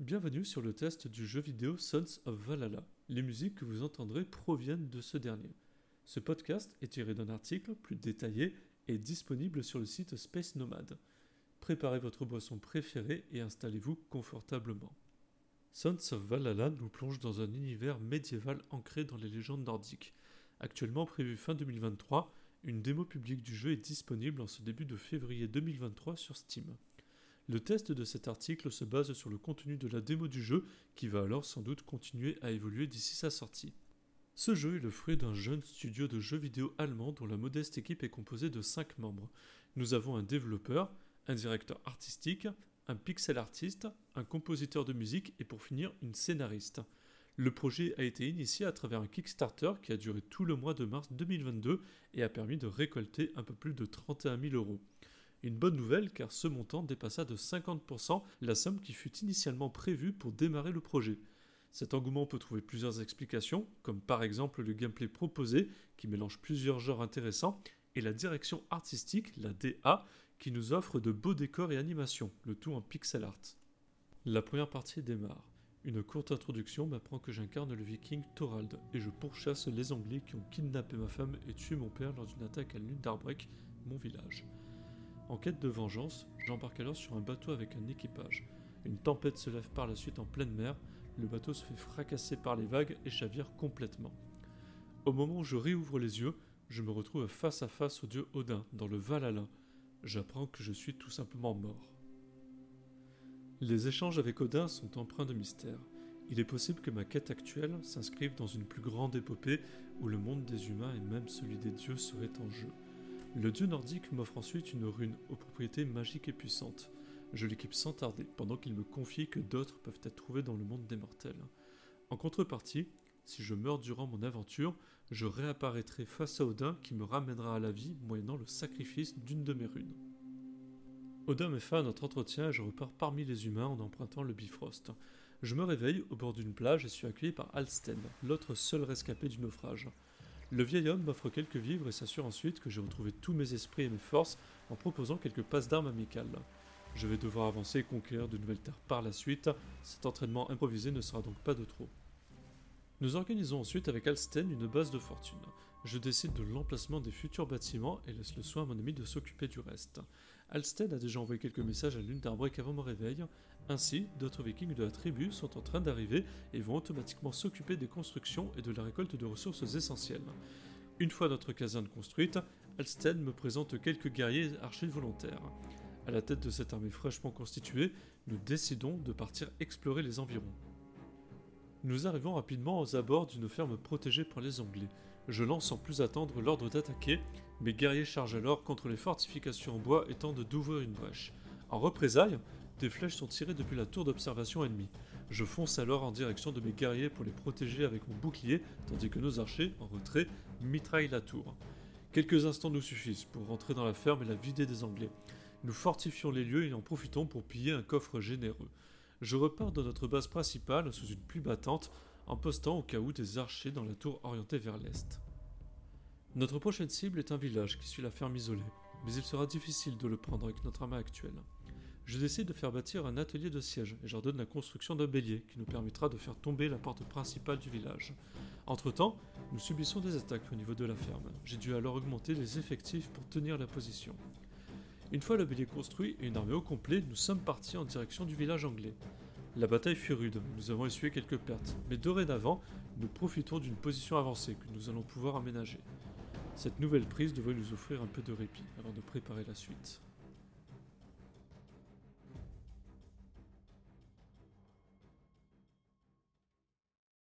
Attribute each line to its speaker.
Speaker 1: Bienvenue sur le test du jeu vidéo Sons of Valhalla. Les musiques que vous entendrez proviennent de ce dernier. Ce podcast est tiré d'un article plus détaillé et disponible sur le site Space Nomad. Préparez votre boisson préférée et installez-vous confortablement. Sons of Valhalla nous plonge dans un univers médiéval ancré dans les légendes nordiques. Actuellement prévu fin 2023, une démo publique du jeu est disponible en ce début de février 2023 sur Steam. Le test de cet article se base sur le contenu de la démo du jeu, qui va alors sans doute continuer à évoluer d'ici sa sortie. Ce jeu est le fruit d'un jeune studio de jeux vidéo allemand dont la modeste équipe est composée de 5 membres. Nous avons un développeur, un directeur artistique, un pixel artiste, un compositeur de musique et pour finir une scénariste. Le projet a été initié à travers un Kickstarter qui a duré tout le mois de mars 2022 et a permis de récolter un peu plus de 31 000 euros. Une bonne nouvelle car ce montant dépassa de 50% la somme qui fut initialement prévue pour démarrer le projet. Cet engouement peut trouver plusieurs explications, comme par exemple le gameplay proposé qui mélange plusieurs genres intéressants et la direction artistique, la DA, qui nous offre de beaux décors et animations, le tout en pixel art. La première partie démarre. Une courte introduction m'apprend que j'incarne le viking Thorald et je pourchasse les Anglais qui ont kidnappé ma femme et tué mon père lors d'une attaque à Lundarbrek, mon village. En quête de vengeance, j'embarque alors sur un bateau avec un équipage. Une tempête se lève par la suite en pleine mer, le bateau se fait fracasser par les vagues et chavire complètement. Au moment où je réouvre les yeux, je me retrouve face à face au dieu Odin, dans le Valhalla. J'apprends que je suis tout simplement mort. Les échanges avec Odin sont empreints de mystère. Il est possible que ma quête actuelle s'inscrive dans une plus grande épopée où le monde des humains et même celui des dieux seraient en jeu. Le dieu nordique m'offre ensuite une rune aux propriétés magiques et puissantes. Je l'équipe sans tarder, pendant qu'il me confie que d'autres peuvent être trouvés dans le monde des mortels. En contrepartie, si je meurs durant mon aventure, je réapparaîtrai face à Odin qui me ramènera à la vie moyennant le sacrifice d'une de mes runes. Odin met fin à notre entretien et je repars parmi les humains en empruntant le Bifrost. Je me réveille au bord d'une plage et suis accueilli par Alsten, l'autre seul rescapé du naufrage. Le vieil homme m'offre quelques vivres et s'assure ensuite que j'ai retrouvé tous mes esprits et mes forces en proposant quelques passes d'armes amicales. Je vais devoir avancer et conquérir de nouvelles terres par la suite, cet entraînement improvisé ne sera donc pas de trop. Nous organisons ensuite avec Alsten une base de fortune. Je décide de l'emplacement des futurs bâtiments et laisse le soin à mon ami de s'occuper du reste. Alsten a déjà envoyé quelques messages à l'une d'Arbrek avant mon réveil. Ainsi, d'autres vikings de la tribu sont en train d'arriver et vont automatiquement s'occuper des constructions et de la récolte de ressources essentielles. Une fois notre caserne construite, Alsten me présente quelques guerriers archers volontaires. À la tête de cette armée fraîchement constituée, nous décidons de partir explorer les environs. Nous arrivons rapidement aux abords d'une ferme protégée par les Anglais. Je lance sans plus attendre l'ordre d'attaquer, mes guerriers chargent alors contre les fortifications en bois et tentent d'ouvrir une brèche. En représailles, des flèches sont tirées depuis la tour d'observation ennemie. Je fonce alors en direction de mes guerriers pour les protéger avec mon bouclier, tandis que nos archers, en retrait, mitraillent la tour. Quelques instants nous suffisent pour rentrer dans la ferme et la vider des Anglais. Nous fortifions les lieux et en profitons pour piller un coffre généreux. Je repars de notre base principale sous une pluie battante, en postant au cas où des archers dans la tour orientée vers l'est. Notre prochaine cible est un village qui suit la ferme isolée, mais il sera difficile de le prendre avec notre armée actuelle. Je décide de faire bâtir un atelier de siège et j'ordonne la construction d'un bélier qui nous permettra de faire tomber la porte principale du village. Entre-temps, nous subissons des attaques au niveau de la ferme. J'ai dû alors augmenter les effectifs pour tenir la position. Une fois le bélier construit et une armée au complet, nous sommes partis en direction du village anglais. La bataille fut rude, nous avons essuyé quelques pertes, mais dorénavant, nous profitons d'une position avancée que nous allons pouvoir aménager. Cette nouvelle prise devrait nous offrir un peu de répit avant de préparer la suite.